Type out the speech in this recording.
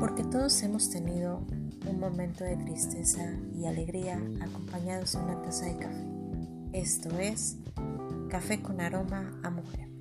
porque todos hemos tenido un momento de tristeza y alegría acompañados de una taza de café. Esto es Café con aroma a mujer.